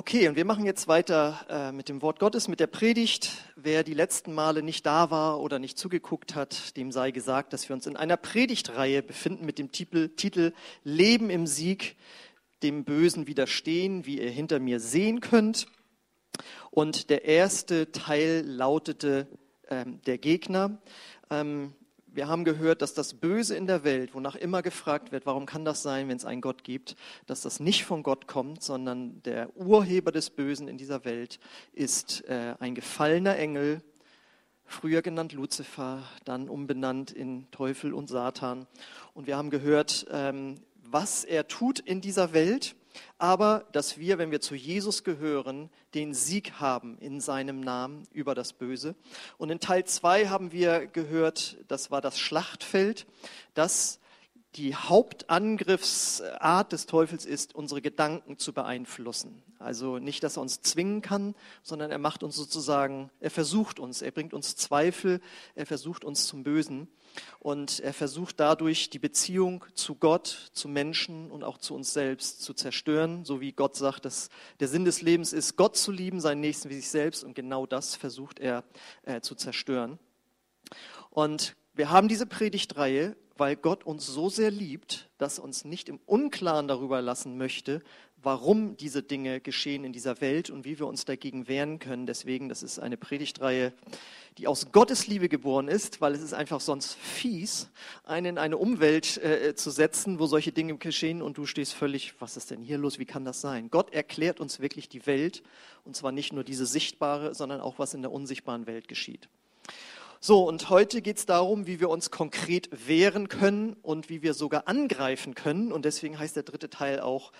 Okay, und wir machen jetzt weiter äh, mit dem Wort Gottes, mit der Predigt. Wer die letzten Male nicht da war oder nicht zugeguckt hat, dem sei gesagt, dass wir uns in einer Predigtreihe befinden mit dem Titel, Titel Leben im Sieg, dem Bösen widerstehen, wie ihr hinter mir sehen könnt. Und der erste Teil lautete ähm, der Gegner. Ähm, wir haben gehört, dass das Böse in der Welt, wonach immer gefragt wird, warum kann das sein, wenn es einen Gott gibt, dass das nicht von Gott kommt, sondern der Urheber des Bösen in dieser Welt ist äh, ein gefallener Engel, früher genannt Luzifer, dann umbenannt in Teufel und Satan. Und wir haben gehört, ähm, was er tut in dieser Welt aber dass wir, wenn wir zu Jesus gehören, den Sieg haben in seinem Namen über das Böse. Und in Teil 2 haben wir gehört, das war das Schlachtfeld, dass die Hauptangriffsart des Teufels ist, unsere Gedanken zu beeinflussen. Also nicht, dass er uns zwingen kann, sondern er macht uns sozusagen, er versucht uns, er bringt uns Zweifel, er versucht uns zum Bösen. Und er versucht dadurch die Beziehung zu Gott, zu Menschen und auch zu uns selbst zu zerstören, so wie Gott sagt, dass der Sinn des Lebens ist, Gott zu lieben, seinen Nächsten wie sich selbst. Und genau das versucht er äh, zu zerstören. Und wir haben diese Predigtreihe, weil Gott uns so sehr liebt, dass er uns nicht im Unklaren darüber lassen möchte, warum diese Dinge geschehen in dieser Welt und wie wir uns dagegen wehren können. Deswegen, das ist eine Predigtreihe, die aus Gottes Liebe geboren ist, weil es ist einfach sonst fies, einen in eine Umwelt äh, zu setzen, wo solche Dinge geschehen und du stehst völlig, was ist denn hier los, wie kann das sein? Gott erklärt uns wirklich die Welt und zwar nicht nur diese sichtbare, sondern auch was in der unsichtbaren Welt geschieht. So, und heute geht es darum, wie wir uns konkret wehren können und wie wir sogar angreifen können. Und deswegen heißt der dritte Teil auch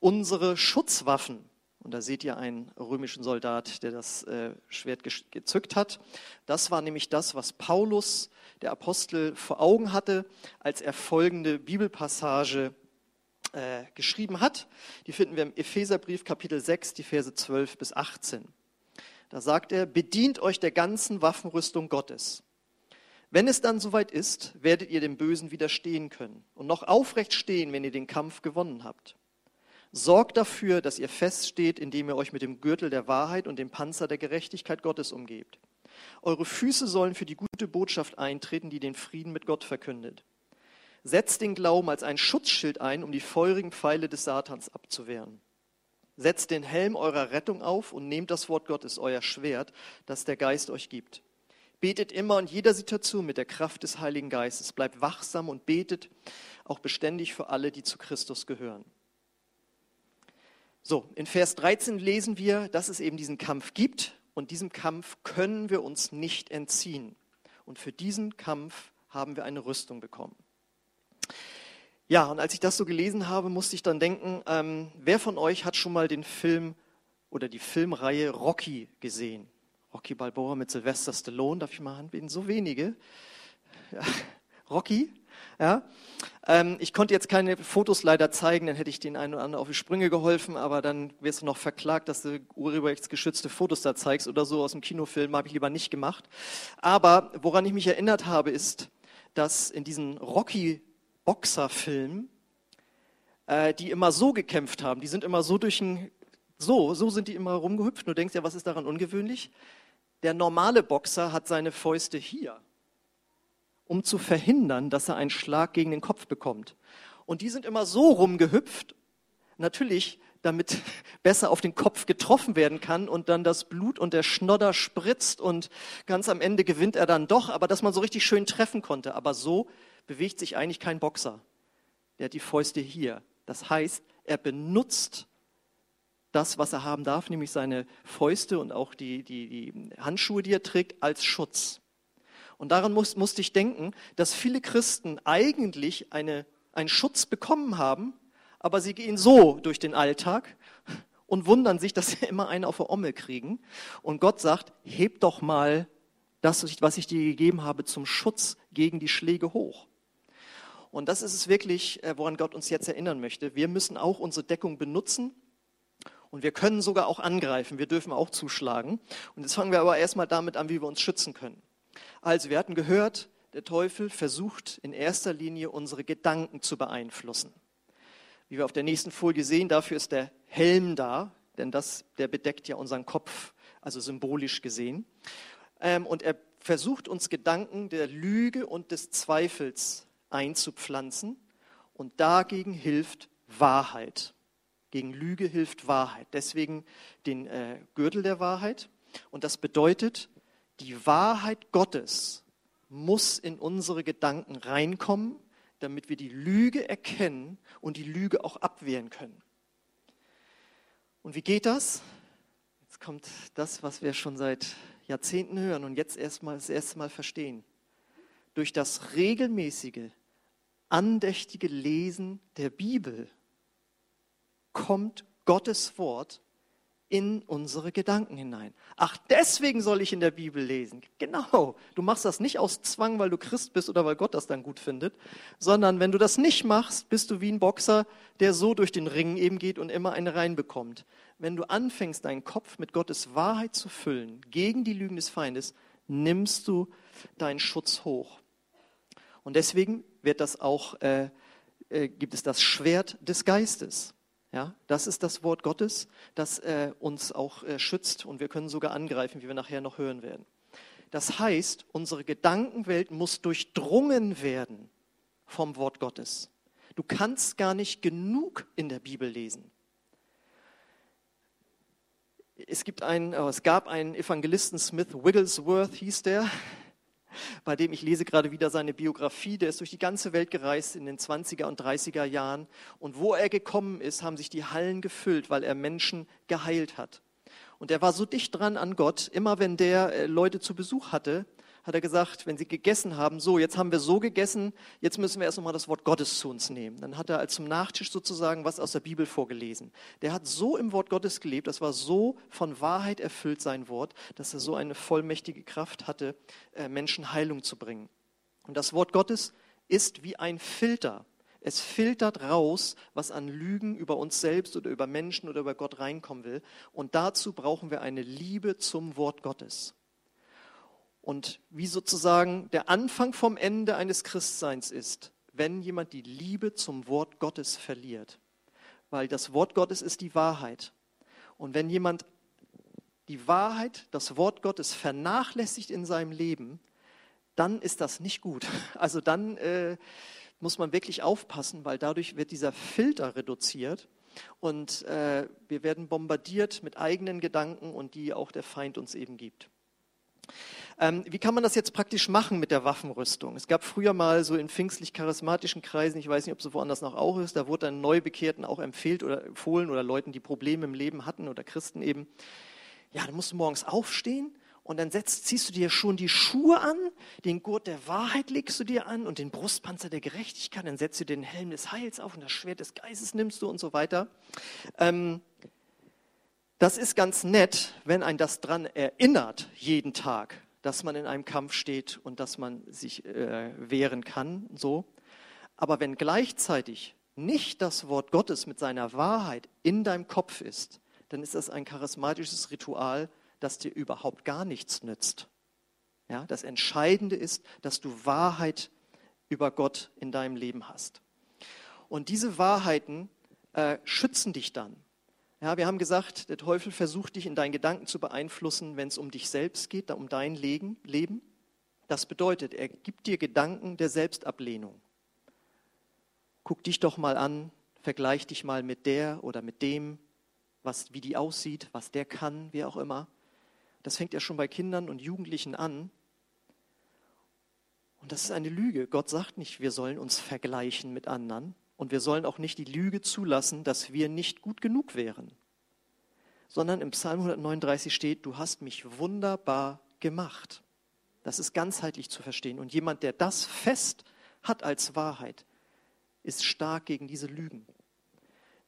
unsere Schutzwaffen. Und da seht ihr einen römischen Soldat, der das äh, Schwert gezückt hat. Das war nämlich das, was Paulus, der Apostel, vor Augen hatte, als er folgende Bibelpassage äh, geschrieben hat. Die finden wir im Epheserbrief Kapitel 6, die Verse 12 bis 18. Da sagt er, bedient euch der ganzen Waffenrüstung Gottes. Wenn es dann soweit ist, werdet ihr dem Bösen widerstehen können und noch aufrecht stehen, wenn ihr den Kampf gewonnen habt. Sorgt dafür, dass ihr feststeht, indem ihr euch mit dem Gürtel der Wahrheit und dem Panzer der Gerechtigkeit Gottes umgebt. Eure Füße sollen für die gute Botschaft eintreten, die den Frieden mit Gott verkündet. Setzt den Glauben als ein Schutzschild ein, um die feurigen Pfeile des Satans abzuwehren. Setzt den Helm eurer Rettung auf und nehmt das Wort Gottes, euer Schwert, das der Geist euch gibt. Betet immer in jeder Situation mit der Kraft des Heiligen Geistes. Bleibt wachsam und betet auch beständig für alle, die zu Christus gehören. So, in Vers 13 lesen wir, dass es eben diesen Kampf gibt und diesem Kampf können wir uns nicht entziehen. Und für diesen Kampf haben wir eine Rüstung bekommen. Ja, und als ich das so gelesen habe, musste ich dann denken, ähm, wer von euch hat schon mal den Film oder die Filmreihe Rocky gesehen? Rocky Balboa mit Sylvester Stallone, darf ich mal anbieten? So wenige. Ja. Rocky, ja. Ähm, ich konnte jetzt keine Fotos leider zeigen, dann hätte ich den einen oder anderen auf die Sprünge geholfen, aber dann wirst du noch verklagt, dass du urheberrechtsgeschützte Fotos da zeigst oder so aus dem Kinofilm, habe ich lieber nicht gemacht. Aber woran ich mich erinnert habe, ist, dass in diesen Rocky-Boxer-Filmen, äh, die immer so gekämpft haben, die sind immer so durch ein, so, so sind die immer rumgehüpft. Du denkst ja, was ist daran ungewöhnlich? Der normale Boxer hat seine Fäuste hier um zu verhindern, dass er einen Schlag gegen den Kopf bekommt. Und die sind immer so rumgehüpft, natürlich, damit besser auf den Kopf getroffen werden kann und dann das Blut und der Schnodder spritzt und ganz am Ende gewinnt er dann doch, aber dass man so richtig schön treffen konnte. Aber so bewegt sich eigentlich kein Boxer. Der hat die Fäuste hier. Das heißt, er benutzt das, was er haben darf, nämlich seine Fäuste und auch die, die, die Handschuhe, die er trägt, als Schutz. Und daran muss, musste ich denken, dass viele Christen eigentlich eine, einen Schutz bekommen haben, aber sie gehen so durch den Alltag und wundern sich, dass sie immer einen auf der Ommel kriegen. Und Gott sagt, heb doch mal das, was ich dir gegeben habe, zum Schutz gegen die Schläge hoch. Und das ist es wirklich, äh, woran Gott uns jetzt erinnern möchte. Wir müssen auch unsere Deckung benutzen und wir können sogar auch angreifen. Wir dürfen auch zuschlagen. Und jetzt fangen wir aber erstmal damit an, wie wir uns schützen können. Also, wir hatten gehört, der Teufel versucht in erster Linie unsere Gedanken zu beeinflussen. Wie wir auf der nächsten Folie sehen, dafür ist der Helm da, denn das, der bedeckt ja unseren Kopf, also symbolisch gesehen. Ähm, und er versucht uns Gedanken der Lüge und des Zweifels einzupflanzen und dagegen hilft Wahrheit. Gegen Lüge hilft Wahrheit. Deswegen den äh, Gürtel der Wahrheit. Und das bedeutet, die Wahrheit Gottes muss in unsere Gedanken reinkommen, damit wir die Lüge erkennen und die Lüge auch abwehren können. Und wie geht das? Jetzt kommt das, was wir schon seit Jahrzehnten hören und jetzt erstmal das erste Mal verstehen. Durch das regelmäßige, andächtige Lesen der Bibel kommt Gottes Wort in unsere Gedanken hinein. Ach, deswegen soll ich in der Bibel lesen. Genau, du machst das nicht aus Zwang, weil du Christ bist oder weil Gott das dann gut findet, sondern wenn du das nicht machst, bist du wie ein Boxer, der so durch den Ring eben geht und immer eine reinbekommt. Wenn du anfängst, deinen Kopf mit Gottes Wahrheit zu füllen, gegen die Lügen des Feindes, nimmst du deinen Schutz hoch. Und deswegen wird das auch, äh, äh, gibt es das Schwert des Geistes. Ja, das ist das Wort Gottes, das äh, uns auch äh, schützt und wir können sogar angreifen, wie wir nachher noch hören werden. Das heißt, unsere Gedankenwelt muss durchdrungen werden vom Wort Gottes. Du kannst gar nicht genug in der Bibel lesen. Es, gibt einen, oh, es gab einen Evangelisten, Smith Wigglesworth hieß der, bei dem ich lese gerade wieder seine Biografie. Der ist durch die ganze Welt gereist in den 20er und 30er Jahren. Und wo er gekommen ist, haben sich die Hallen gefüllt, weil er Menschen geheilt hat. Und er war so dicht dran an Gott, immer wenn der äh, Leute zu Besuch hatte, hat er gesagt, wenn sie gegessen haben, so, jetzt haben wir so gegessen, jetzt müssen wir erst nochmal das Wort Gottes zu uns nehmen. Dann hat er als zum Nachtisch sozusagen was aus der Bibel vorgelesen. Der hat so im Wort Gottes gelebt, das war so von Wahrheit erfüllt sein Wort, dass er so eine vollmächtige Kraft hatte, äh, Menschen Heilung zu bringen. Und das Wort Gottes ist wie ein Filter. Es filtert raus, was an Lügen über uns selbst oder über Menschen oder über Gott reinkommen will. Und dazu brauchen wir eine Liebe zum Wort Gottes. Und wie sozusagen der Anfang vom Ende eines Christseins ist, wenn jemand die Liebe zum Wort Gottes verliert. Weil das Wort Gottes ist die Wahrheit. Und wenn jemand die Wahrheit, das Wort Gottes vernachlässigt in seinem Leben, dann ist das nicht gut. Also dann äh, muss man wirklich aufpassen, weil dadurch wird dieser Filter reduziert und äh, wir werden bombardiert mit eigenen Gedanken und die auch der Feind uns eben gibt. Ähm, wie kann man das jetzt praktisch machen mit der Waffenrüstung? Es gab früher mal so in pfingstlich-charismatischen Kreisen, ich weiß nicht, ob es woanders noch auch ist, da wurde dann Neubekehrten auch empfehlt oder empfohlen oder Leuten, die Probleme im Leben hatten oder Christen eben, ja, dann musst du morgens aufstehen und dann setzt, ziehst du dir schon die Schuhe an, den Gurt der Wahrheit legst du dir an und den Brustpanzer der Gerechtigkeit, dann setzt du den Helm des Heils auf und das Schwert des Geistes nimmst du und so weiter. Ähm, das ist ganz nett, wenn ein das dran erinnert, jeden Tag, dass man in einem Kampf steht und dass man sich äh, wehren kann, so. Aber wenn gleichzeitig nicht das Wort Gottes mit seiner Wahrheit in deinem Kopf ist, dann ist das ein charismatisches Ritual, das dir überhaupt gar nichts nützt. Ja, das Entscheidende ist, dass du Wahrheit über Gott in deinem Leben hast. Und diese Wahrheiten äh, schützen dich dann. Ja, wir haben gesagt, der Teufel versucht dich in deinen Gedanken zu beeinflussen, wenn es um dich selbst geht, um dein Leben. Das bedeutet, er gibt dir Gedanken der Selbstablehnung. Guck dich doch mal an, vergleich dich mal mit der oder mit dem, was, wie die aussieht, was der kann, wie auch immer. Das fängt ja schon bei Kindern und Jugendlichen an. Und das ist eine Lüge. Gott sagt nicht, wir sollen uns vergleichen mit anderen. Und wir sollen auch nicht die Lüge zulassen, dass wir nicht gut genug wären. Sondern im Psalm 139 steht, du hast mich wunderbar gemacht. Das ist ganzheitlich zu verstehen. Und jemand, der das fest hat als Wahrheit, ist stark gegen diese Lügen.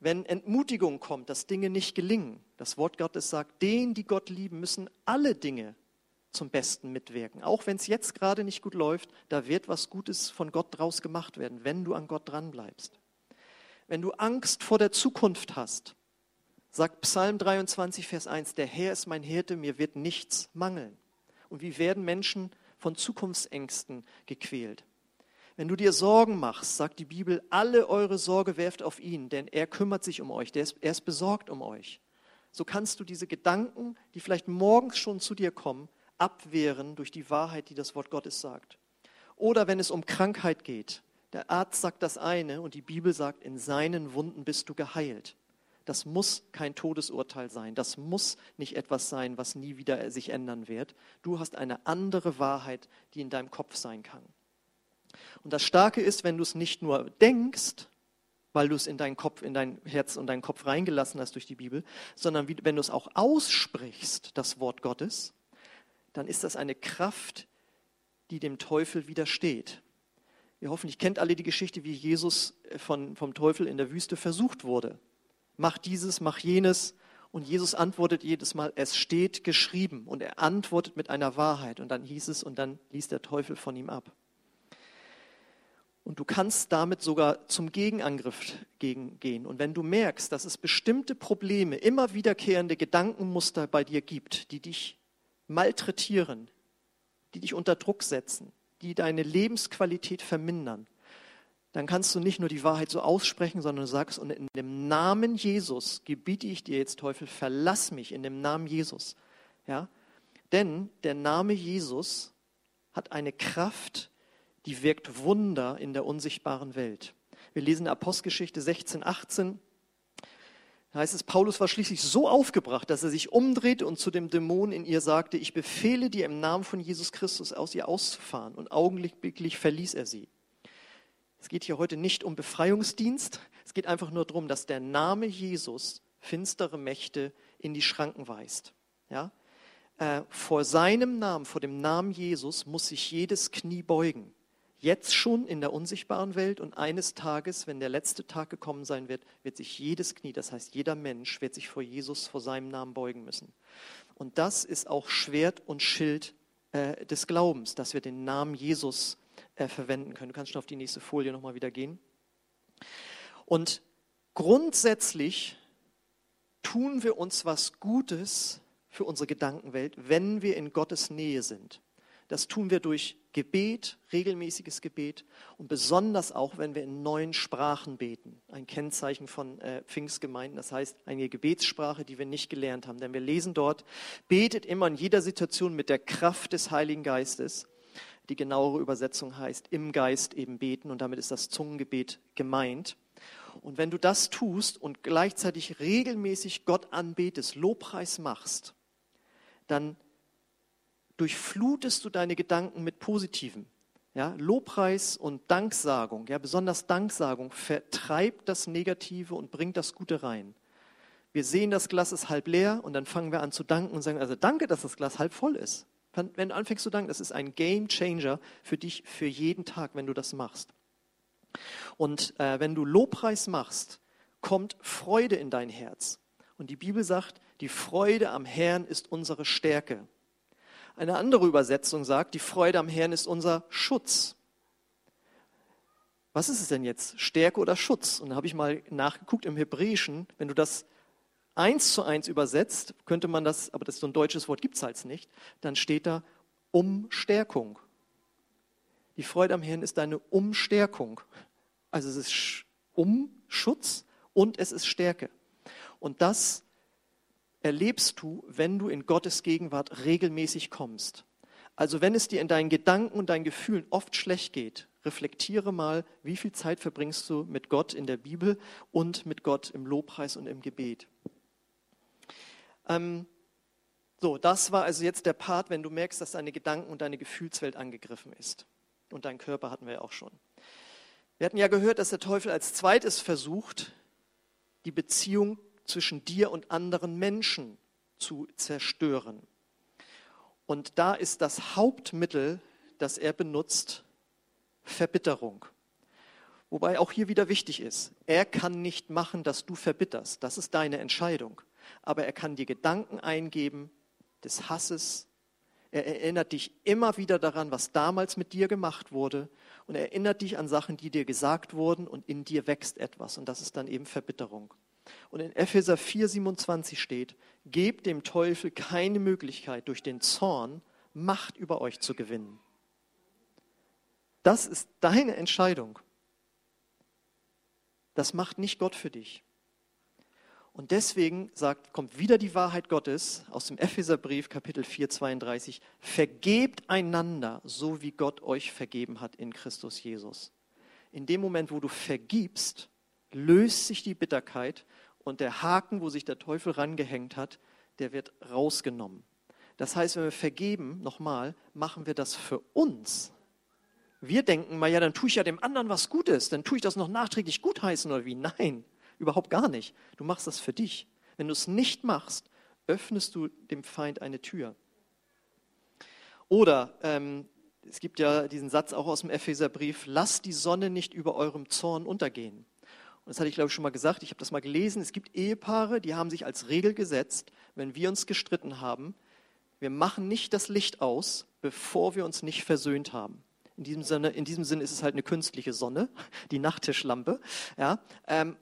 Wenn Entmutigung kommt, dass Dinge nicht gelingen, das Wort Gottes sagt, denen, die Gott lieben, müssen alle Dinge zum Besten mitwirken. Auch wenn es jetzt gerade nicht gut läuft, da wird was Gutes von Gott draus gemacht werden, wenn du an Gott dranbleibst. Wenn du Angst vor der Zukunft hast, sagt Psalm 23, Vers 1, der Herr ist mein Hirte, mir wird nichts mangeln. Und wie werden Menschen von Zukunftsängsten gequält? Wenn du dir Sorgen machst, sagt die Bibel, alle eure Sorge werft auf ihn, denn er kümmert sich um euch, er ist besorgt um euch. so kannst du diese Gedanken, die vielleicht morgens schon zu dir kommen, abwehren durch die Wahrheit, die das Wort Gottes sagt. Oder wenn es um Krankheit geht, der Arzt sagt das eine und die Bibel sagt, in seinen Wunden bist du geheilt. Das muss kein Todesurteil sein. Das muss nicht etwas sein, was nie wieder sich ändern wird. Du hast eine andere Wahrheit, die in deinem Kopf sein kann. Und das Starke ist, wenn du es nicht nur denkst, weil du es in deinen Kopf, in dein Herz und deinen Kopf reingelassen hast durch die Bibel, sondern wenn du es auch aussprichst, das Wort Gottes, dann ist das eine Kraft, die dem Teufel widersteht. Ihr hoffentlich kennt alle die Geschichte, wie Jesus äh, von, vom Teufel in der Wüste versucht wurde. Mach dieses, mach jenes. Und Jesus antwortet jedes Mal, es steht geschrieben. Und er antwortet mit einer Wahrheit. Und dann hieß es, und dann ließ der Teufel von ihm ab. Und du kannst damit sogar zum Gegenangriff gehen. Und wenn du merkst, dass es bestimmte Probleme, immer wiederkehrende Gedankenmuster bei dir gibt, die dich malträtieren, die dich unter Druck setzen, die deine Lebensqualität vermindern, dann kannst du nicht nur die Wahrheit so aussprechen, sondern du sagst, und in dem Namen Jesus gebiete ich dir jetzt, Teufel, verlass mich in dem Namen Jesus. Ja? Denn der Name Jesus hat eine Kraft, die wirkt Wunder in der unsichtbaren Welt. Wir lesen Apostelgeschichte 16, 18. Heißt es, Paulus war schließlich so aufgebracht, dass er sich umdrehte und zu dem Dämon in ihr sagte, ich befehle dir im Namen von Jesus Christus aus ihr auszufahren. Und augenblicklich verließ er sie. Es geht hier heute nicht um Befreiungsdienst, es geht einfach nur darum, dass der Name Jesus finstere Mächte in die Schranken weist. Ja? Äh, vor seinem Namen, vor dem Namen Jesus muss sich jedes Knie beugen. Jetzt schon in der unsichtbaren Welt und eines Tages, wenn der letzte Tag gekommen sein wird, wird sich jedes Knie, das heißt jeder Mensch, wird sich vor Jesus, vor seinem Namen beugen müssen. Und das ist auch Schwert und Schild äh, des Glaubens, dass wir den Namen Jesus äh, verwenden können. Du kannst schon auf die nächste Folie nochmal wieder gehen. Und grundsätzlich tun wir uns was Gutes für unsere Gedankenwelt, wenn wir in Gottes Nähe sind. Das tun wir durch Gebet, regelmäßiges Gebet und besonders auch, wenn wir in neuen Sprachen beten. Ein Kennzeichen von äh, Pfingstgemeinden, das heißt eine Gebetssprache, die wir nicht gelernt haben. Denn wir lesen dort, betet immer in jeder Situation mit der Kraft des Heiligen Geistes. Die genauere Übersetzung heißt im Geist eben beten und damit ist das Zungengebet gemeint. Und wenn du das tust und gleichzeitig regelmäßig Gott anbetest, Lobpreis machst, dann durchflutest du deine Gedanken mit Positiven. Ja, Lobpreis und Danksagung, ja, besonders Danksagung, vertreibt das Negative und bringt das Gute rein. Wir sehen, das Glas ist halb leer und dann fangen wir an zu danken und sagen, also danke, dass das Glas halb voll ist. Wenn du anfängst zu danken, das ist ein Game Changer für dich, für jeden Tag, wenn du das machst. Und äh, wenn du Lobpreis machst, kommt Freude in dein Herz. Und die Bibel sagt, die Freude am Herrn ist unsere Stärke. Eine andere Übersetzung sagt, die Freude am Herrn ist unser Schutz. Was ist es denn jetzt? Stärke oder Schutz? Und da habe ich mal nachgeguckt im Hebräischen, wenn du das eins zu eins übersetzt, könnte man das, aber das ist so ein deutsches Wort, gibt es halt nicht, dann steht da Umstärkung. Die Freude am Herrn ist deine Umstärkung. Also es ist Umschutz und es ist Stärke. Und das erlebst du, wenn du in Gottes Gegenwart regelmäßig kommst. Also wenn es dir in deinen Gedanken und deinen Gefühlen oft schlecht geht, reflektiere mal, wie viel Zeit verbringst du mit Gott in der Bibel und mit Gott im Lobpreis und im Gebet. Ähm, so, das war also jetzt der Part, wenn du merkst, dass deine Gedanken und deine Gefühlswelt angegriffen ist. Und dein Körper hatten wir ja auch schon. Wir hatten ja gehört, dass der Teufel als zweites versucht, die Beziehung zwischen dir und anderen Menschen zu zerstören. Und da ist das Hauptmittel, das er benutzt, Verbitterung. Wobei auch hier wieder wichtig ist, er kann nicht machen, dass du verbitterst. Das ist deine Entscheidung. Aber er kann dir Gedanken eingeben des Hasses. Er erinnert dich immer wieder daran, was damals mit dir gemacht wurde. Und er erinnert dich an Sachen, die dir gesagt wurden. Und in dir wächst etwas. Und das ist dann eben Verbitterung. Und in Epheser 4:27 steht, gebt dem Teufel keine Möglichkeit, durch den Zorn Macht über euch zu gewinnen. Das ist deine Entscheidung. Das macht nicht Gott für dich. Und deswegen sagt, kommt wieder die Wahrheit Gottes aus dem Epheserbrief, Kapitel 4, 32. Vergebt einander, so wie Gott euch vergeben hat in Christus Jesus. In dem Moment, wo du vergibst, löst sich die Bitterkeit und der Haken, wo sich der Teufel rangehängt hat, der wird rausgenommen. Das heißt, wenn wir vergeben, nochmal, machen wir das für uns. Wir denken mal, ja, dann tue ich ja dem anderen was Gutes, dann tue ich das noch nachträglich gutheißen oder wie? Nein, überhaupt gar nicht. Du machst das für dich. Wenn du es nicht machst, öffnest du dem Feind eine Tür. Oder ähm, es gibt ja diesen Satz auch aus dem Epheserbrief, lasst die Sonne nicht über eurem Zorn untergehen. Und das hatte ich, glaube ich, schon mal gesagt, ich habe das mal gelesen. Es gibt Ehepaare, die haben sich als Regel gesetzt, wenn wir uns gestritten haben, wir machen nicht das Licht aus, bevor wir uns nicht versöhnt haben. In diesem Sinne, in diesem Sinne ist es halt eine künstliche Sonne, die Nachttischlampe. Ja, ähm,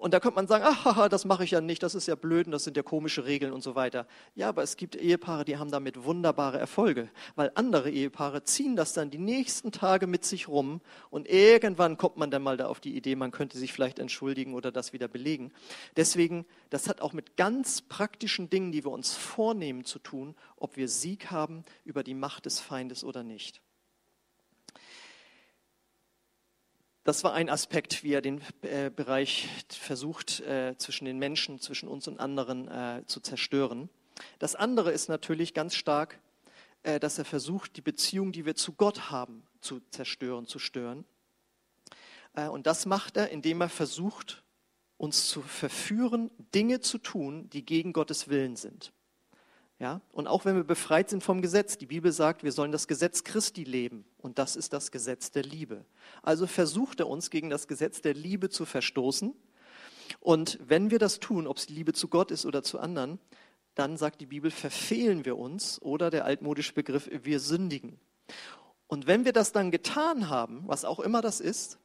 und da könnte man sagen, ach, das mache ich ja nicht, das ist ja blöd und das sind ja komische Regeln und so weiter. Ja, aber es gibt Ehepaare, die haben damit wunderbare Erfolge, weil andere Ehepaare ziehen das dann die nächsten Tage mit sich rum und irgendwann kommt man dann mal da auf die Idee, man könnte sich vielleicht entschuldigen oder das wieder belegen. Deswegen, das hat auch mit ganz praktischen Dingen, die wir uns vornehmen zu tun, ob wir Sieg haben über die Macht des Feindes oder nicht. Das war ein Aspekt, wie er den äh, Bereich versucht, äh, zwischen den Menschen, zwischen uns und anderen äh, zu zerstören. Das andere ist natürlich ganz stark, dass er versucht, die Beziehung, die wir zu Gott haben, zu zerstören, zu stören. Und das macht er, indem er versucht, uns zu verführen, Dinge zu tun, die gegen Gottes Willen sind. Ja? Und auch wenn wir befreit sind vom Gesetz, die Bibel sagt, wir sollen das Gesetz Christi leben. Und das ist das Gesetz der Liebe. Also versucht er uns gegen das Gesetz der Liebe zu verstoßen. Und wenn wir das tun, ob es die Liebe zu Gott ist oder zu anderen, dann sagt die Bibel, verfehlen wir uns oder der altmodische Begriff, wir sündigen. Und wenn wir das dann getan haben, was auch immer das ist,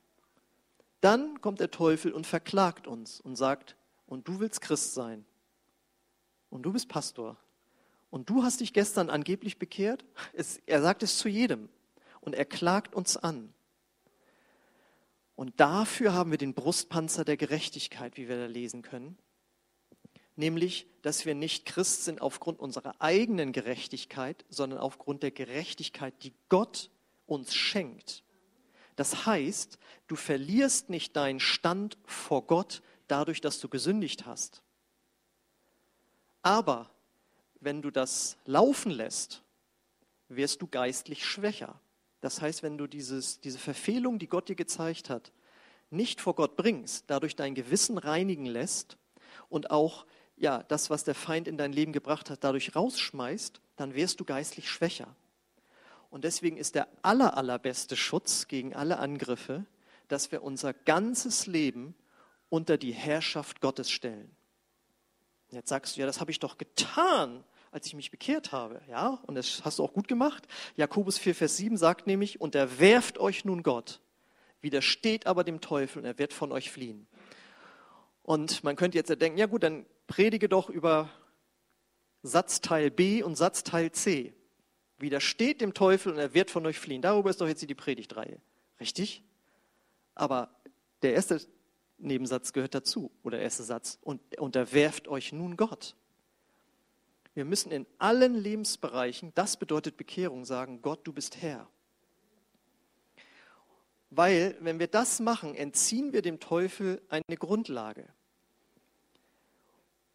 dann kommt der Teufel und verklagt uns und sagt, und du willst Christ sein. Und du bist Pastor. Und du hast dich gestern angeblich bekehrt? Es, er sagt es zu jedem. Und er klagt uns an. Und dafür haben wir den Brustpanzer der Gerechtigkeit, wie wir da lesen können. Nämlich, dass wir nicht Christ sind aufgrund unserer eigenen Gerechtigkeit, sondern aufgrund der Gerechtigkeit, die Gott uns schenkt. Das heißt, du verlierst nicht deinen Stand vor Gott dadurch, dass du gesündigt hast. Aber wenn du das laufen lässt, wirst du geistlich schwächer. Das heißt, wenn du dieses, diese Verfehlung, die Gott dir gezeigt hat, nicht vor Gott bringst, dadurch dein Gewissen reinigen lässt und auch ja, das, was der Feind in dein Leben gebracht hat, dadurch rausschmeißt, dann wirst du geistlich schwächer. Und deswegen ist der aller, allerbeste Schutz gegen alle Angriffe, dass wir unser ganzes Leben unter die Herrschaft Gottes stellen. Jetzt sagst du, ja, das habe ich doch getan, als ich mich bekehrt habe. Ja, und das hast du auch gut gemacht. Jakobus 4, Vers 7 sagt nämlich, und er werft euch nun Gott, widersteht aber dem Teufel und er wird von euch fliehen. Und man könnte jetzt ja denken, ja gut, dann predige doch über Satzteil B und Satzteil C. Widersteht dem Teufel und er wird von euch fliehen. Darüber ist doch jetzt die Predigtreihe. Richtig? Aber der erste Nebensatz gehört dazu, oder erster Satz, und unterwerft euch nun Gott. Wir müssen in allen Lebensbereichen, das bedeutet Bekehrung, sagen, Gott, du bist Herr. Weil, wenn wir das machen, entziehen wir dem Teufel eine Grundlage.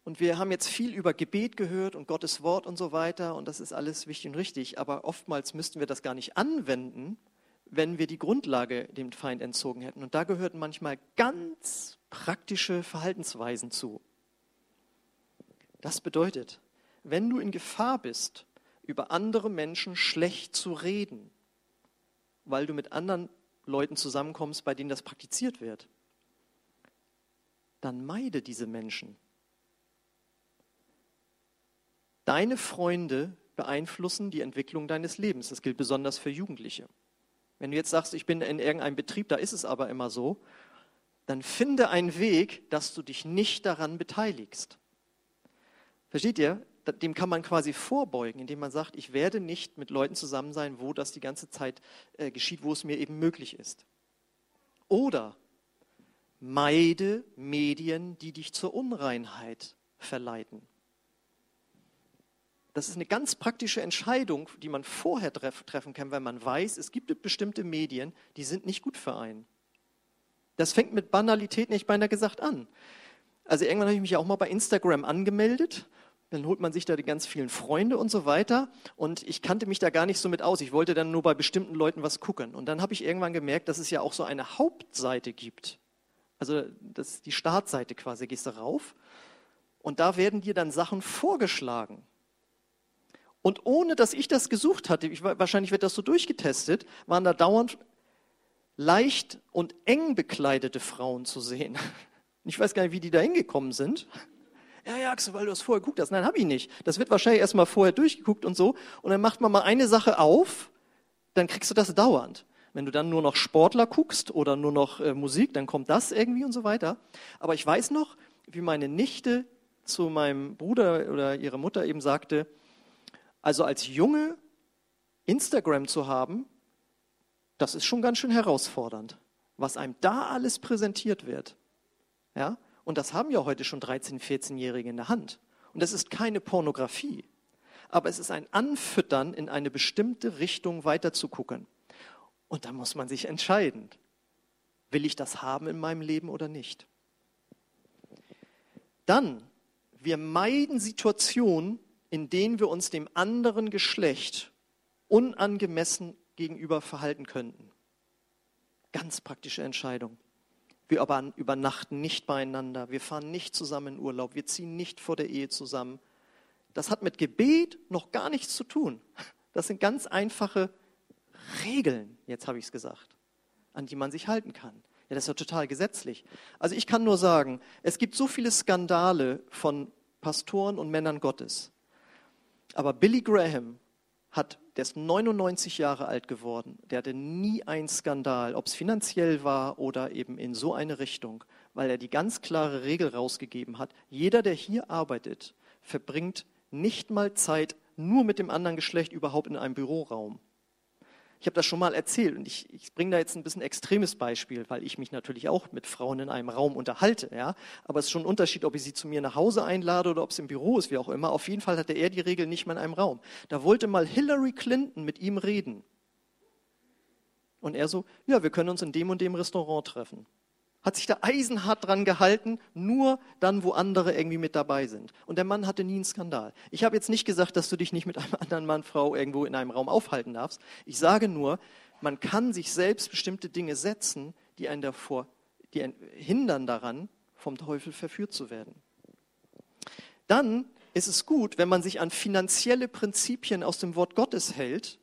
Und wir haben jetzt viel über Gebet gehört und Gottes Wort und so weiter, und das ist alles wichtig und richtig, aber oftmals müssten wir das gar nicht anwenden, wenn wir die Grundlage dem Feind entzogen hätten. Und da gehörten manchmal ganz praktische Verhaltensweisen zu. Das bedeutet, wenn du in Gefahr bist, über andere Menschen schlecht zu reden, weil du mit anderen Leuten zusammenkommst, bei denen das praktiziert wird, dann meide diese Menschen. Deine Freunde beeinflussen die Entwicklung deines Lebens. Das gilt besonders für Jugendliche. Wenn du jetzt sagst, ich bin in irgendeinem Betrieb, da ist es aber immer so, dann finde einen Weg, dass du dich nicht daran beteiligst. Versteht ihr? Dem kann man quasi vorbeugen, indem man sagt, ich werde nicht mit Leuten zusammen sein, wo das die ganze Zeit äh, geschieht, wo es mir eben möglich ist. Oder Meide Medien, die dich zur Unreinheit verleiten. Das ist eine ganz praktische Entscheidung, die man vorher treff, treffen kann, wenn man weiß, es gibt bestimmte Medien, die sind nicht gut für einen. Das fängt mit Banalität nicht beinahe gesagt an. Also irgendwann habe ich mich auch mal bei Instagram angemeldet. Dann holt man sich da die ganz vielen Freunde und so weiter. Und ich kannte mich da gar nicht so mit aus. Ich wollte dann nur bei bestimmten Leuten was gucken. Und dann habe ich irgendwann gemerkt, dass es ja auch so eine Hauptseite gibt. Also das ist die Startseite quasi. Gehst du rauf und da werden dir dann Sachen vorgeschlagen. Und ohne dass ich das gesucht hatte, ich, wahrscheinlich wird das so durchgetestet, waren da dauernd leicht und eng bekleidete Frauen zu sehen. Ich weiß gar nicht, wie die da hingekommen sind. Ja, ja, Axel, weil du das vorher geguckt hast. Nein, habe ich nicht. Das wird wahrscheinlich erstmal vorher durchgeguckt und so. Und dann macht man mal eine Sache auf, dann kriegst du das dauernd. Wenn du dann nur noch Sportler guckst oder nur noch äh, Musik, dann kommt das irgendwie und so weiter. Aber ich weiß noch, wie meine Nichte zu meinem Bruder oder ihrer Mutter eben sagte, also als Junge Instagram zu haben, das ist schon ganz schön herausfordernd, was einem da alles präsentiert wird. Ja? Und das haben ja heute schon 13-, 14-Jährige in der Hand. Und das ist keine Pornografie, aber es ist ein Anfüttern, in eine bestimmte Richtung weiterzugucken. Und da muss man sich entscheiden, will ich das haben in meinem Leben oder nicht. Dann, wir meiden Situationen, in denen wir uns dem anderen Geschlecht unangemessen gegenüber verhalten könnten. Ganz praktische Entscheidung. Wir übernachten nicht beieinander, wir fahren nicht zusammen in Urlaub, wir ziehen nicht vor der Ehe zusammen. Das hat mit Gebet noch gar nichts zu tun. Das sind ganz einfache Regeln, jetzt habe ich es gesagt, an die man sich halten kann. Ja, das ist ja total gesetzlich. Also ich kann nur sagen, es gibt so viele Skandale von Pastoren und Männern Gottes. Aber Billy Graham hat, der ist 99 Jahre alt geworden, der hatte nie einen Skandal, ob es finanziell war oder eben in so eine Richtung, weil er die ganz klare Regel rausgegeben hat, jeder, der hier arbeitet, verbringt nicht mal Zeit nur mit dem anderen Geschlecht überhaupt in einem Büroraum. Ich habe das schon mal erzählt und ich, ich bringe da jetzt ein bisschen extremes Beispiel, weil ich mich natürlich auch mit Frauen in einem Raum unterhalte. Ja? Aber es ist schon ein Unterschied, ob ich sie zu mir nach Hause einlade oder ob es im Büro ist, wie auch immer. Auf jeden Fall hatte er die Regel nicht mehr in einem Raum. Da wollte mal Hillary Clinton mit ihm reden. Und er so, ja, wir können uns in dem und dem Restaurant treffen hat sich da eisenhart dran gehalten, nur dann, wo andere irgendwie mit dabei sind. Und der Mann hatte nie einen Skandal. Ich habe jetzt nicht gesagt, dass du dich nicht mit einem anderen Mann, Frau irgendwo in einem Raum aufhalten darfst. Ich sage nur, man kann sich selbst bestimmte Dinge setzen, die einen davor, die einen hindern daran, vom Teufel verführt zu werden. Dann ist es gut, wenn man sich an finanzielle Prinzipien aus dem Wort Gottes hält,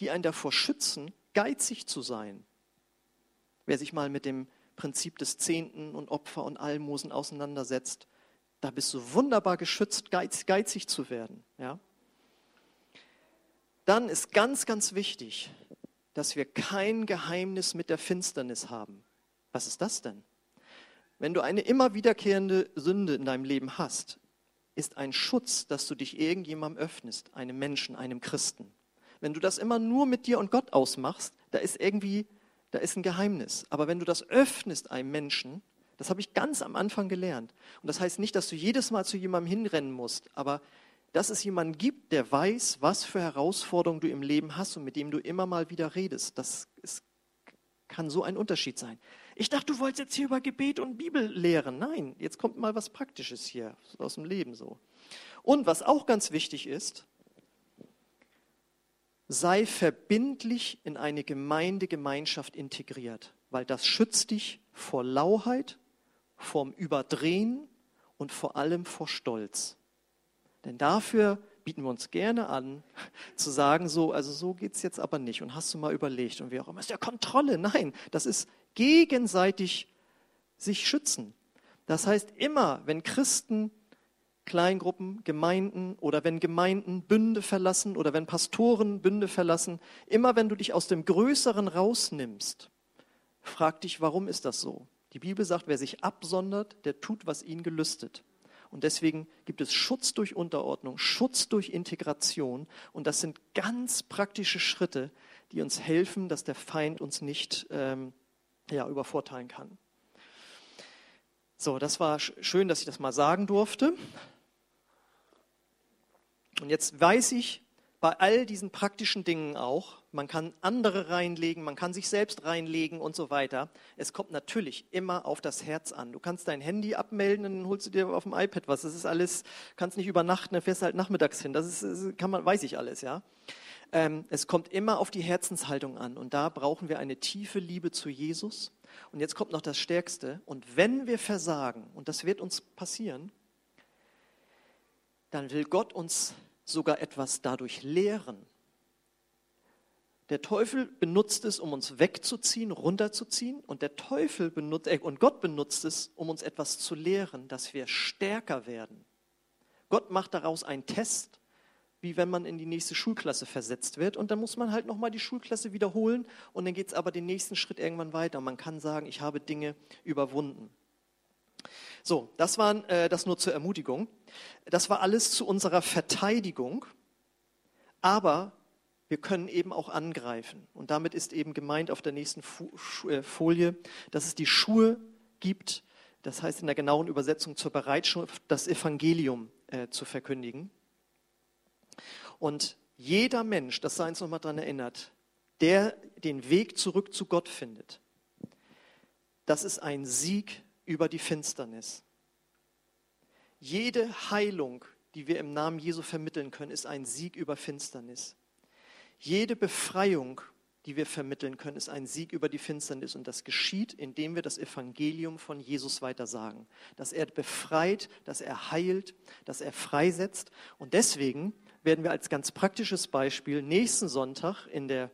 die einen davor schützen, geizig zu sein. Wer sich mal mit dem Prinzip des Zehnten und Opfer und Almosen auseinandersetzt, da bist du wunderbar geschützt, geiz, geizig zu werden. Ja? Dann ist ganz, ganz wichtig, dass wir kein Geheimnis mit der Finsternis haben. Was ist das denn? Wenn du eine immer wiederkehrende Sünde in deinem Leben hast, ist ein Schutz, dass du dich irgendjemandem öffnest, einem Menschen, einem Christen. Wenn du das immer nur mit dir und Gott ausmachst, da ist irgendwie da ist ein Geheimnis. Aber wenn du das öffnest einem Menschen, das habe ich ganz am Anfang gelernt. Und das heißt nicht, dass du jedes Mal zu jemandem hinrennen musst, aber dass es jemanden gibt, der weiß, was für Herausforderungen du im Leben hast und mit dem du immer mal wieder redest. Das ist, kann so ein Unterschied sein. Ich dachte, du wolltest jetzt hier über Gebet und Bibel lehren. Nein, jetzt kommt mal was Praktisches hier aus dem Leben so. Und was auch ganz wichtig ist, sei verbindlich in eine Gemeindegemeinschaft integriert, weil das schützt dich vor Lauheit, vorm Überdrehen und vor allem vor Stolz. Denn dafür bieten wir uns gerne an, zu sagen, so, also so geht es jetzt aber nicht. Und hast du mal überlegt und wie auch immer, ist ja Kontrolle. Nein, das ist gegenseitig sich schützen. Das heißt, immer, wenn Christen Kleingruppen, Gemeinden oder wenn Gemeinden Bünde verlassen oder wenn Pastoren Bünde verlassen, immer wenn du dich aus dem Größeren rausnimmst, frag dich, warum ist das so? Die Bibel sagt, wer sich absondert, der tut, was ihn gelüstet. Und deswegen gibt es Schutz durch Unterordnung, Schutz durch Integration. Und das sind ganz praktische Schritte, die uns helfen, dass der Feind uns nicht ähm, ja, übervorteilen kann. So, das war schön, dass ich das mal sagen durfte. Und jetzt weiß ich bei all diesen praktischen Dingen auch, man kann andere reinlegen, man kann sich selbst reinlegen und so weiter. Es kommt natürlich immer auf das Herz an. Du kannst dein Handy abmelden, dann holst du dir auf dem iPad was. Das ist alles, kannst nicht übernachten, dann fährst du halt nachmittags hin. Das ist, kann man, weiß ich alles, ja. Ähm, es kommt immer auf die Herzenshaltung an. Und da brauchen wir eine tiefe Liebe zu Jesus. Und jetzt kommt noch das Stärkste. Und wenn wir versagen, und das wird uns passieren, dann will Gott uns sogar etwas dadurch lehren. Der Teufel benutzt es, um uns wegzuziehen, runterzuziehen, und der Teufel benutzt, äh, und Gott benutzt es, um uns etwas zu lehren, dass wir stärker werden. Gott macht daraus einen Test, wie wenn man in die nächste Schulklasse versetzt wird, und dann muss man halt nochmal die Schulklasse wiederholen, und dann geht es aber den nächsten Schritt irgendwann weiter. Man kann sagen, ich habe Dinge überwunden. So, das war äh, das nur zur Ermutigung. Das war alles zu unserer Verteidigung. Aber wir können eben auch angreifen. Und damit ist eben gemeint auf der nächsten äh, Folie, dass es die Schuhe gibt, das heißt in der genauen Übersetzung zur Bereitschaft, das Evangelium äh, zu verkündigen. Und jeder Mensch, das sei uns nochmal daran erinnert, der den Weg zurück zu Gott findet, das ist ein Sieg über die Finsternis. Jede Heilung, die wir im Namen Jesu vermitteln können, ist ein Sieg über Finsternis. Jede Befreiung, die wir vermitteln können, ist ein Sieg über die Finsternis. Und das geschieht, indem wir das Evangelium von Jesus weitersagen. Dass er befreit, dass er heilt, dass er freisetzt. Und deswegen werden wir als ganz praktisches Beispiel nächsten Sonntag in der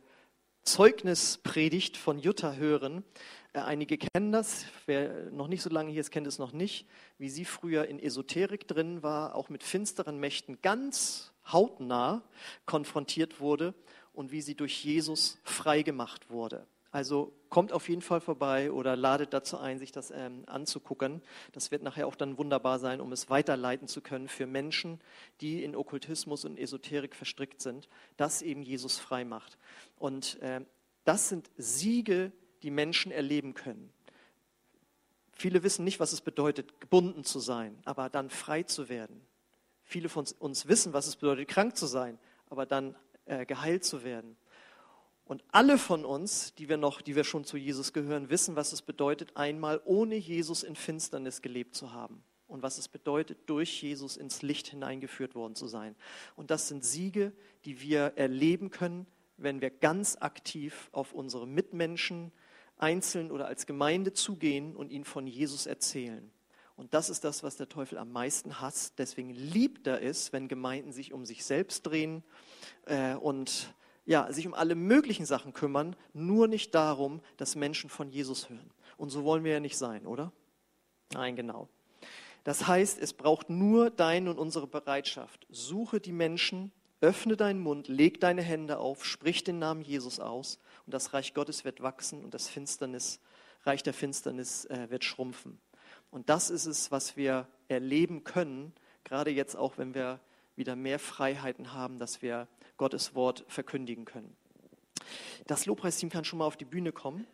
Zeugnispredigt von Jutta hören, einige kennen das, wer noch nicht so lange hier ist, kennt es noch nicht, wie sie früher in Esoterik drin war, auch mit finsteren Mächten ganz hautnah konfrontiert wurde und wie sie durch Jesus frei gemacht wurde. Also kommt auf jeden Fall vorbei oder ladet dazu ein, sich das ähm, anzugucken. Das wird nachher auch dann wunderbar sein, um es weiterleiten zu können für Menschen, die in Okkultismus und Esoterik verstrickt sind, dass eben Jesus frei macht. Und äh, das sind Siege, die Menschen erleben können. Viele wissen nicht, was es bedeutet, gebunden zu sein, aber dann frei zu werden. Viele von uns wissen, was es bedeutet, krank zu sein, aber dann äh, geheilt zu werden. Und alle von uns, die wir noch, die wir schon zu Jesus gehören, wissen, was es bedeutet, einmal ohne Jesus in Finsternis gelebt zu haben und was es bedeutet, durch Jesus ins Licht hineingeführt worden zu sein. Und das sind Siege, die wir erleben können, wenn wir ganz aktiv auf unsere Mitmenschen, einzeln oder als Gemeinde zugehen und ihnen von Jesus erzählen. Und das ist das, was der Teufel am meisten hasst. Deswegen liebt er es, wenn Gemeinden sich um sich selbst drehen äh, und ja, sich um alle möglichen Sachen kümmern, nur nicht darum, dass Menschen von Jesus hören. Und so wollen wir ja nicht sein, oder? Nein, genau. Das heißt, es braucht nur deine und unsere Bereitschaft. Suche die Menschen, öffne deinen Mund, leg deine Hände auf, sprich den Namen Jesus aus und das Reich Gottes wird wachsen und das Finsternis, Reich der Finsternis äh, wird schrumpfen. Und das ist es, was wir erleben können, gerade jetzt auch, wenn wir wieder mehr Freiheiten haben, dass wir Gottes Wort verkündigen können. Das Lobpreisteam kann schon mal auf die Bühne kommen.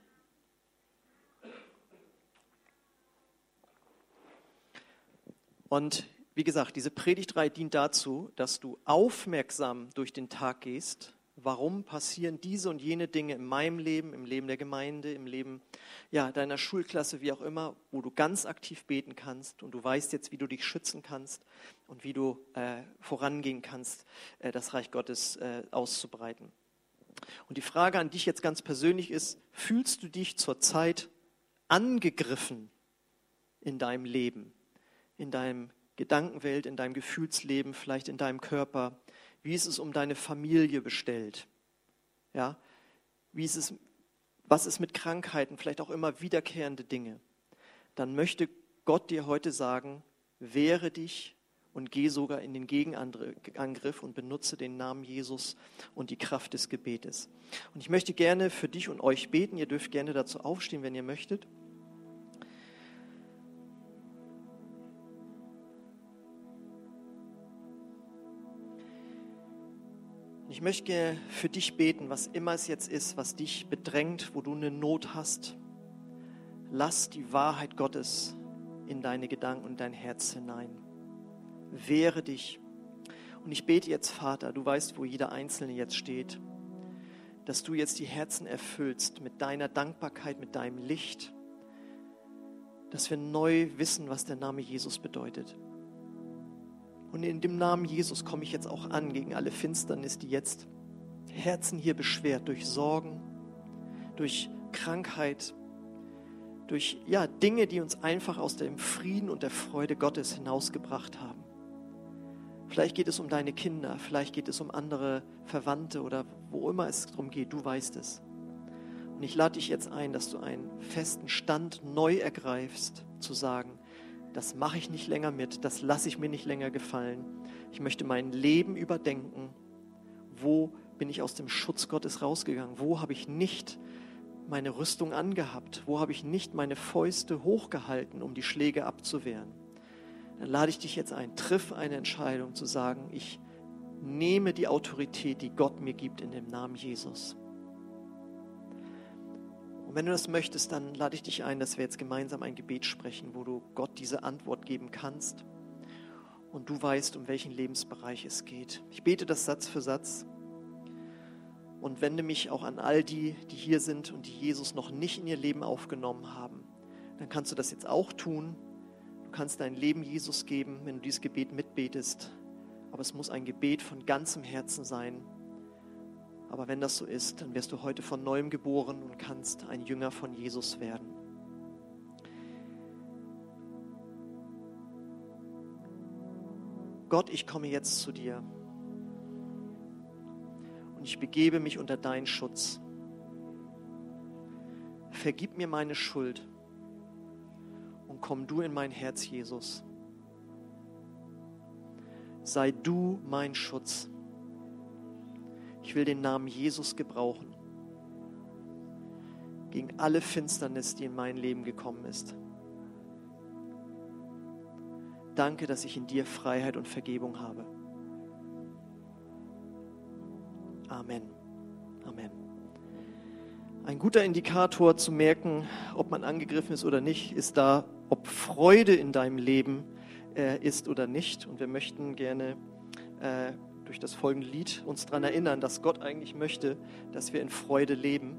Und wie gesagt, diese Predigtreihe dient dazu, dass du aufmerksam durch den Tag gehst warum passieren diese und jene Dinge in meinem Leben, im Leben der Gemeinde, im Leben ja, deiner Schulklasse, wie auch immer, wo du ganz aktiv beten kannst und du weißt jetzt, wie du dich schützen kannst und wie du äh, vorangehen kannst, äh, das Reich Gottes äh, auszubreiten. Und die Frage an dich jetzt ganz persönlich ist, fühlst du dich zurzeit angegriffen in deinem Leben, in deinem Gedankenwelt, in deinem Gefühlsleben, vielleicht in deinem Körper? Wie ist es um deine Familie bestellt? Ja? Wie ist es, was ist mit Krankheiten, vielleicht auch immer wiederkehrende Dinge? Dann möchte Gott dir heute sagen, wehre dich und geh sogar in den Gegenangriff und benutze den Namen Jesus und die Kraft des Gebetes. Und ich möchte gerne für dich und euch beten. Ihr dürft gerne dazu aufstehen, wenn ihr möchtet. Ich möchte für dich beten, was immer es jetzt ist, was dich bedrängt, wo du eine Not hast. Lass die Wahrheit Gottes in deine Gedanken und dein Herz hinein. Wehre dich. Und ich bete jetzt, Vater, du weißt, wo jeder Einzelne jetzt steht, dass du jetzt die Herzen erfüllst mit deiner Dankbarkeit, mit deinem Licht, dass wir neu wissen, was der Name Jesus bedeutet. Und in dem Namen Jesus komme ich jetzt auch an gegen alle Finsternis, die jetzt Herzen hier beschwert durch Sorgen, durch Krankheit, durch ja, Dinge, die uns einfach aus dem Frieden und der Freude Gottes hinausgebracht haben. Vielleicht geht es um deine Kinder, vielleicht geht es um andere Verwandte oder wo immer es darum geht, du weißt es. Und ich lade dich jetzt ein, dass du einen festen Stand neu ergreifst, zu sagen, das mache ich nicht länger mit, das lasse ich mir nicht länger gefallen. Ich möchte mein Leben überdenken. Wo bin ich aus dem Schutz Gottes rausgegangen? Wo habe ich nicht meine Rüstung angehabt? Wo habe ich nicht meine Fäuste hochgehalten, um die Schläge abzuwehren? Dann lade ich dich jetzt ein, triff eine Entscheidung zu sagen, ich nehme die Autorität, die Gott mir gibt in dem Namen Jesus. Und wenn du das möchtest, dann lade ich dich ein, dass wir jetzt gemeinsam ein Gebet sprechen, wo du Gott diese Antwort geben kannst und du weißt, um welchen Lebensbereich es geht. Ich bete das Satz für Satz und wende mich auch an all die, die hier sind und die Jesus noch nicht in ihr Leben aufgenommen haben. Dann kannst du das jetzt auch tun. Du kannst dein Leben Jesus geben, wenn du dieses Gebet mitbetest. Aber es muss ein Gebet von ganzem Herzen sein aber wenn das so ist, dann wirst du heute von neuem geboren und kannst ein Jünger von Jesus werden. Gott, ich komme jetzt zu dir und ich begebe mich unter deinen Schutz. Vergib mir meine Schuld und komm du in mein Herz, Jesus. Sei du mein Schutz. Ich will den Namen Jesus gebrauchen gegen alle Finsternis, die in mein Leben gekommen ist. Danke, dass ich in dir Freiheit und Vergebung habe. Amen. Amen. Ein guter Indikator zu merken, ob man angegriffen ist oder nicht, ist da, ob Freude in deinem Leben äh, ist oder nicht. Und wir möchten gerne äh, durch das folgende Lied uns daran erinnern, dass Gott eigentlich möchte, dass wir in Freude leben.